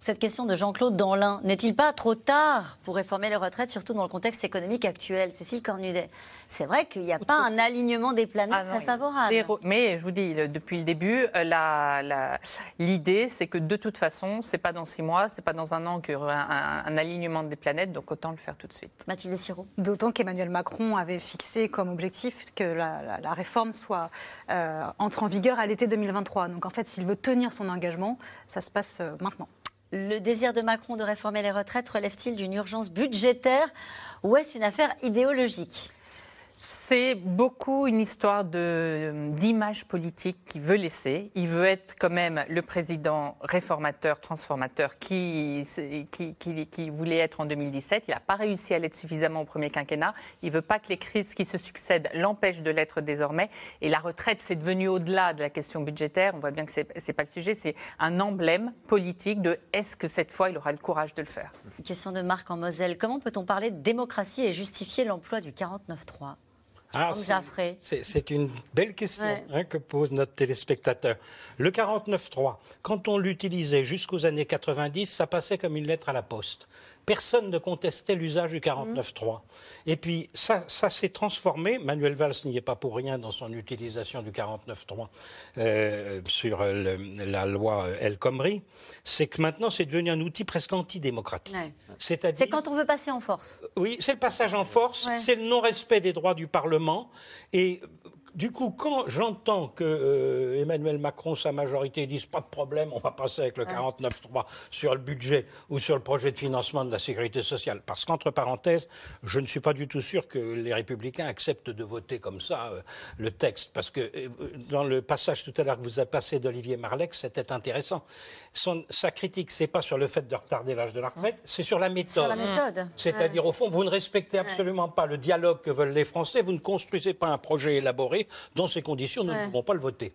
Cette question de Jean-Claude Danlin, n'est-il pas trop tard pour réformer les retraites, surtout dans le contexte économique actuel Cécile Cornudet, c'est vrai qu'il n'y a pas un alignement des planètes Ah non, très favorable. Mais je vous dis, le- depuis le début, euh, la- la- l'idée, c'est que de toute façon, c'est pas dans six mois, c'est pas dans un an qu'il y aura un, un alignement des planètes, donc autant le faire tout de suite. Mathilde Siro. D'autant qu'Emmanuel Macron avait fixé comme objectif que la, la- la réforme soit euh, entre en vigueur à l'été 2023. Donc en fait, s'il veut tenir son engagement, ça se passe euh, maintenant. Le désir de Macron de réformer les retraites relève-t-il d'une urgence budgétaire ou est-ce une affaire idéologique? C'est beaucoup une histoire d'image politique qu'il veut laisser. Il veut être quand même le président réformateur, transformateur qui, voulait être en 2017. Il n'a pas réussi à l'être suffisamment au premier quinquennat. Il veut pas que les crises qui se succèdent l'empêchent de l'être désormais. Et la retraite, c'est devenu au-delà de la question budgétaire. On voit bien que c'est n'est pas le sujet. C'est un emblème politique de est-ce que cette fois, il aura le courage de le faire. Une question de Marc en Moselle. Comment peut-on parler de démocratie et justifier l'emploi du 49.3 Ah, c'est- une belle question Ouais. hein, que pose notre téléspectateur. Le 49.3, quand on l'utilisait jusqu'aux années 90, ça passait comme une lettre à la poste. Personne ne contestait l'usage du 49.3. Et puis, ça, ça s'est transformé. Manuel Valls n'y est pas pour rien dans son utilisation du 49.3 euh, sur le- la loi El Khomri. C'est que maintenant, c'est devenu un outil presque antidémocratique. Ouais. C'est-à-dire C'est quand on veut passer en force. oui, c'est le passage en force, Ouais. c'est le non-respect des droits du Parlement. Et du coup, quand j'entends que euh, Emmanuel Macron, sa majorité, disent pas de problème, on va passer avec le 49.3 sur le budget ou sur le projet de financement de la sécurité sociale. Parce qu'entre parenthèses, je ne suis pas du tout sûr que les Républicains acceptent de voter comme ça euh, le texte. Parce que euh, dans le passage tout à l'heure que vous avez passé d'Olivier Marlex, c'était intéressant. Son- sa critique, c'est pas sur le fait de retarder l'âge de la retraite, c'est sur la méthode. Sur la méthode. C'est-à-dire, au fond, vous ne respectez absolument pas le dialogue que veulent les Français, vous ne construisez pas un projet élaboré. Dans ces conditions, nous Ouais. ne pouvons pas le voter.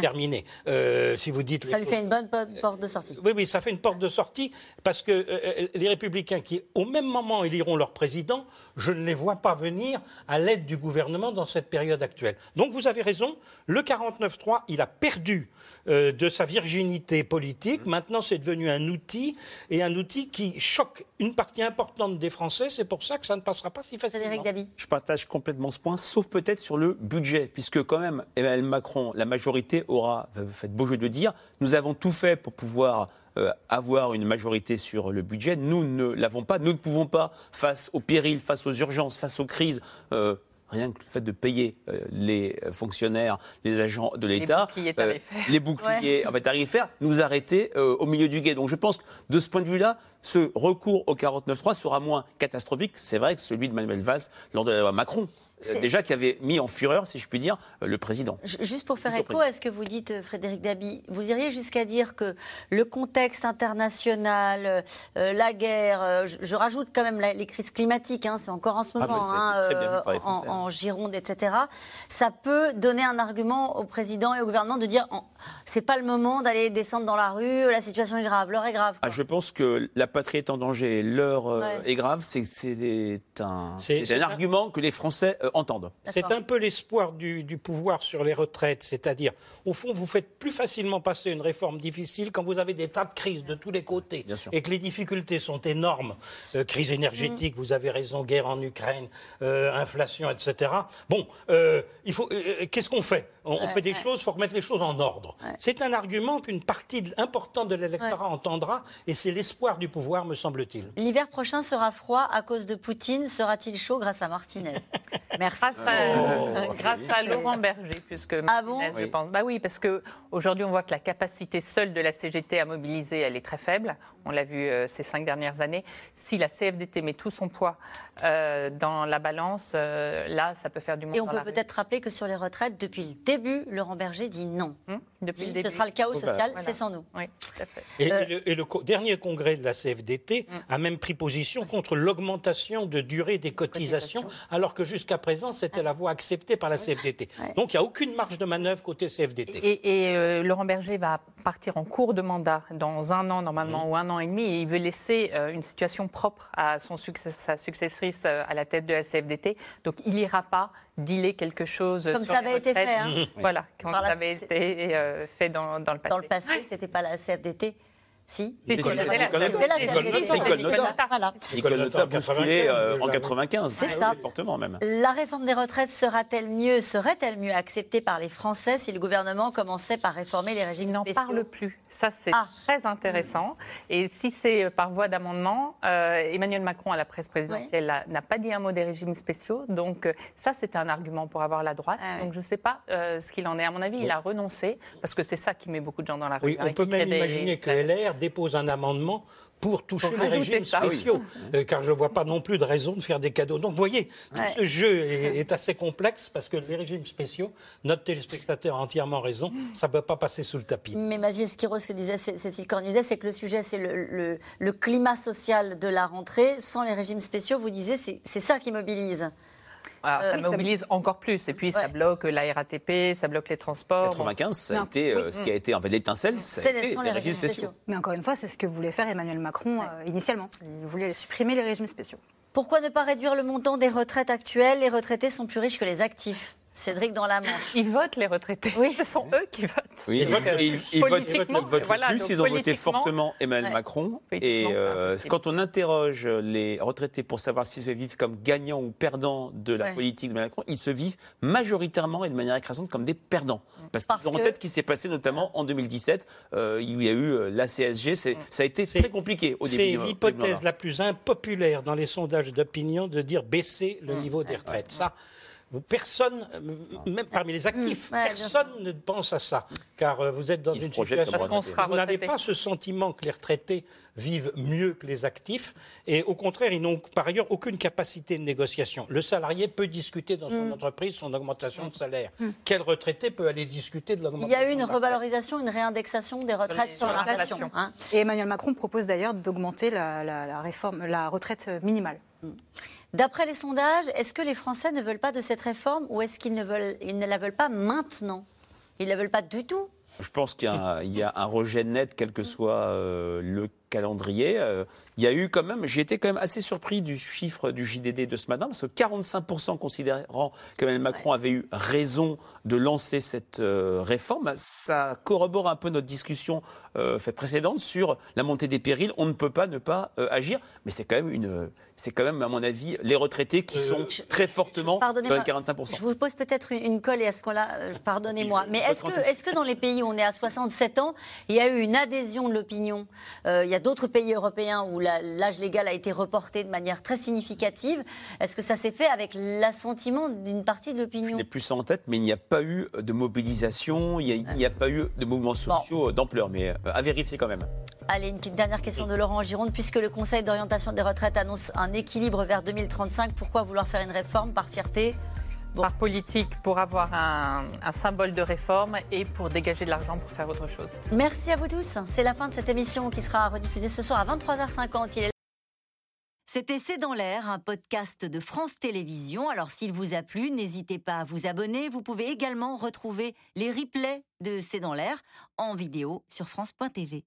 Terminé. Euh, si vous dites. Ça lui fait une bonne po- porte de sortie. oui, oui, ça fait une porte de sortie parce que euh, les républicains qui, au même moment, éliront leur président, je ne les vois pas venir à l'aide du gouvernement dans cette période actuelle. Donc vous avez raison, le 49-3, il a perdu euh, de sa virginité politique. Maintenant, c'est devenu un outil et un outil qui choque une partie importante des Français. C'est pour ça que ça ne passera pas si facilement. Dabi. Je partage complètement ce point, sauf peut-être sur le budget, puisque quand même, Emmanuel Macron, la majorité aura euh, fait beau jeu de dire, nous avons tout fait pour pouvoir euh, avoir une majorité sur le budget. Nous ne l'avons pas. Nous ne pouvons pas, face aux périls, face aux urgences, face aux crises. euh, Rien que le fait de payer euh, les fonctionnaires, les agents de l'État, boucliers tarifaires. les boucliers en fait, tarifaires, nous arrêter euh, au milieu du guet. Donc je pense que de ce point de vue-là, ce recours au 49.3 sera moins catastrophique, c'est vrai, que celui de Manuel Valls lors de la loi Macron. Euh, C'est- déjà qui avait mis en fureur, si je puis dire, euh, le président. Juste pour faire écho à ce que vous dites, euh, Frédéric Dabi, vous iriez jusqu'à dire que le contexte international, euh, la guerre, euh, je, je rajoute quand même la- les crises climatiques, hein, c'est encore en ce Ah, moment, hein, en, hein. en Gironde, etc. Ça peut donner un argument au président et au gouvernement de dire c'est pas le moment d'aller descendre dans la rue, la situation est grave, l'heure est grave. Ah, je pense que la patrie est en danger, l'heure Ouais. est grave, c'est un, c'est un un- argument que les Français entendent. C'est un peu l'espoir du, du pouvoir sur les retraites, c'est-à-dire, au fond, vous faites plus facilement passer une réforme difficile quand vous avez des tas de crises de tous les côtés et que les difficultés sont énormes. Euh, crise énergétique, vous avez raison, guerre en Ukraine, euh, inflation, etc. Bon, euh, il faut. euh, Qu'est-ce qu'on fait? On, on fait des choses, il faut remettre les choses en ordre. C'est un argument qu'une partie de- importante de l'électorat entendra, et c'est l'espoir du pouvoir, me semble-t-il. L'hiver prochain sera froid à cause de Poutine, sera-t-il chaud grâce à Martinez? Merci. Grâce à, grâce à Laurent Berger, puisque Ah bon je Oui. pense. Bah oui, parce que aujourd'hui, on voit que la capacité seule de la CGT à mobiliser, elle est très faible. On l'a vu euh, ces cinq dernières années. Si la CFDT met tout son poids euh, dans la balance, euh, là, ça peut faire du monde Et on dans peut peut-être rappeler que sur les retraites, depuis le début, Laurent Berger dit non. Hum, depuis Dit, le ce début. sera le chaos social, Voilà. c'est sans nous. Oui, tout à fait. Et, Euh, et le, et le co- dernier congrès de la CFDT a même pris position contre l'augmentation de durée des cotisations, alors que jusqu'à présent, c'était la voie acceptée par la CFDT. Ouais. Donc, il n'y a aucune marge de manœuvre côté CFDT. Et, et, euh, Laurent Berger va partir en cours de mandat dans un an normalement ou un an et demi et il veut laisser euh, une situation propre à son succès, sa successrice euh, à la tête de la CFDT. Donc il n'ira pas dealer quelque chose Comme sur ça les avait été fait. hein. Voilà, comme ça la avait été euh, fait dans, dans le passé. Dans le passé, c'était pas la CFDT Si. Si, si, c'était c'est la Nicolas. C'était. Notat. C'est bousculé euh, en 95. C'est Ah ça. Fortement même. La réforme des retraites sera-t-elle mieux, serait-elle mieux acceptée par les Français si le gouvernement commençait par réformer les régimes Il n'en spéciaux parle plus. Ça, c'est Ah. très intéressant. Et si c'est euh, par voie d'amendement, euh, Emmanuel Macron, à la presse présidentielle, là, n'a pas dit un mot des régimes spéciaux. Donc, ça, c'est un argument pour avoir la droite. Ah. Donc, je ne sais pas euh, ce qu'il en est. À mon avis, il a renoncé, parce que c'est ça qui met beaucoup de gens dans la rue. Oui, hein, on peut même imaginer que LR dépose un amendement pour toucher Pour les régimes ça, spéciaux, Euh, car je ne vois pas non plus de raison de faire des cadeaux. Donc, vous voyez, tout Ouais. ce jeu est, est assez complexe parce que les régimes spéciaux, notre téléspectateur a entièrement raison, ça ne peut pas passer sous le tapis. Mais Mazier Skiros, ce que disait Cé- Cécile Cornudet, c'est que le sujet, c'est le, le- le climat social de la rentrée. Sans les régimes spéciaux, vous disiez, c'est ça qui mobilise. Alors, Euh, ça oui, ça- mobilise encore plus. Et puis, ça bloque la RATP, ça bloque les transports. 95, ça a Non. été euh, ce qui a été en fait l'étincelle, ça a C'est été les régimes spéciaux. Mais encore une fois, c'est ce que voulait faire Emmanuel Macron euh, initialement. Il voulait supprimer les régimes spéciaux. Pourquoi ne pas réduire le montant des retraites actuelles? Les retraités sont plus riches que les actifs. Cédric dans la Manche. Ils votent, les retraités. Oui. Ce sont eux qui votent. Oui, Ils votent ils votent- politiquement, ils votent voilà, plus, ils ont voté fortement Emmanuel Ouais. Macron. Et euh, quand on interroge les retraités pour savoir s'ils se vivent comme gagnants ou perdants de la Ouais. politique d'Emmanuel Macron, ils se vivent majoritairement et de manière écrasante comme des perdants. Parce, Parce qu'ils ont en que- tête ce qui s'est passé notamment en 2017. euh, il y a eu euh, la CSG. c'est- Ça a été très compliqué au début. C'est l'hypothèse la plus impopulaire dans les sondages d'opinion de dire baisser le niveau des retraites. Ça, vous- personne, euh, même parmi les actifs, Mmh. Ouais, bien personne ne pense à ça. Car euh, vous êtes dans Ils une situation sera vous n'avez pas ce sentiment que les retraités vivent mieux que les actifs. Et au contraire, ils n'ont par ailleurs aucune capacité de négociation. Le salarié peut discuter dans Mmh. son entreprise son augmentation de salaire. Quel retraité peut aller discuter de Il l'augmentation y a eu une revalorisation, une réindexation des retraites sur sur l'inflation. hein. Et Emmanuel Macron propose d'ailleurs d'augmenter la, la- la réforme, la retraite minimale. D'après les sondages, est-ce que les Français ne veulent pas de cette réforme ou est-ce qu'ils ne, la veulent pas maintenant? Ils ne la veulent pas du tout. Je pense qu'il y, a un- il y a un rejet net, quel que soit euh, le calendrier. Euh, il y a eu quand même, j'ai été quand même assez surpris du chiffre du JDD de ce matin, parce que 45% considérant qu'Emmanuel Macron avait eu raison de lancer cette euh, réforme, ça corrobore un peu notre discussion euh, faite précédente sur la montée des périls. On ne peut pas ne pas euh, agir, mais c'est quand même une, c'est quand même à mon avis les retraités qui sont très fortement dans les 45%. Je vous pose peut-être une, une colle et à ce euh, pardonnez-moi. Mais est-ce que, dans les pays où on est à 67 ans, il y a eu une adhésion de l'opinion? Il y a d'autres pays européens où l'âge légal a été reporté de manière très significative. Est-ce que ça s'est fait avec l'assentiment d'une partie de Je l'opinion n'ai plus ça en tête, mais il n'y a pas eu de mobilisation, il n'y a, a pas eu de mouvements sociaux d'ampleur, mais euh, à vérifier quand même. Allez, une dernière question de Laurent Gironde. Puisque le Conseil d'orientation des retraites annonce un équilibre vers 2035, pourquoi vouloir faire une réforme par fierté? Bon. Par politique, pour avoir un, un symbole de réforme et pour dégager de l'argent pour faire autre chose. Merci à vous tous. C'est la fin de cette émission qui sera rediffusée ce soir à 23h50. Il est C'était C'est dans l'air, un podcast de France Télévisions. Alors s'il vous a plu, n'hésitez pas à vous abonner. Vous pouvez également retrouver les replays de C'est dans l'air en vidéo sur France.tv.